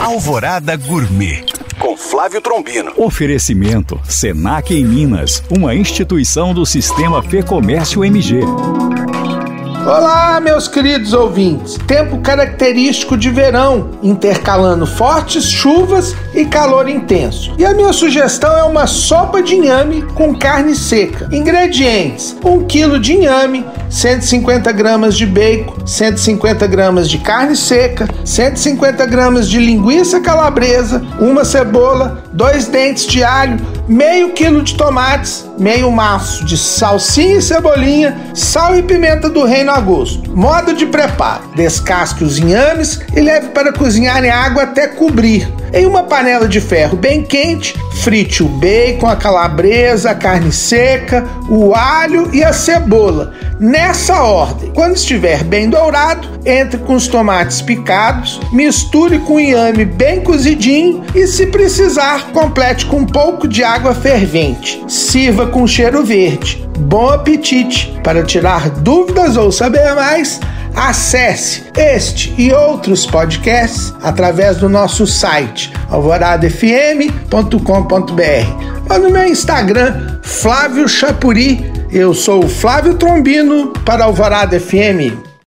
Alvorada Gourmet com Flávio Trombino. Oferecimento Senac em Minas, uma instituição do Sistema Fê Comércio MG. Olá, meus queridos ouvintes. Tempo característico de verão, intercalando fortes chuvas e calor intenso. E a minha sugestão é uma sopa de inhame com carne seca. Ingredientes: 1 kg de inhame, 150 gramas de bacon, 150 gramas de carne seca, 150 gramas de linguiça calabresa, uma cebola, dois dentes de alho, meio quilo de tomates, meio maço de salsinha e cebolinha, sal e pimenta do reino a gosto. Modo de preparo: descasque os inhames e leve para cozinhar em água até cobrir. Em uma panela de ferro bem quente, frite o bacon, a calabresa, a carne seca, o alho e a cebola. Nessa ordem. Quando estiver bem dourado, entre com os tomates picados, misture com o inhame bem cozidinho e, se precisar, complete com um pouco de água fervente. Sirva com cheiro verde. Bom apetite! Para tirar dúvidas ou saber mais, Acesse este e outros podcasts através do nosso site alvoradafm.com.br ou no meu Instagram, Flávio Chapuri. Eu sou o Flávio Trombino para Alvorada FM.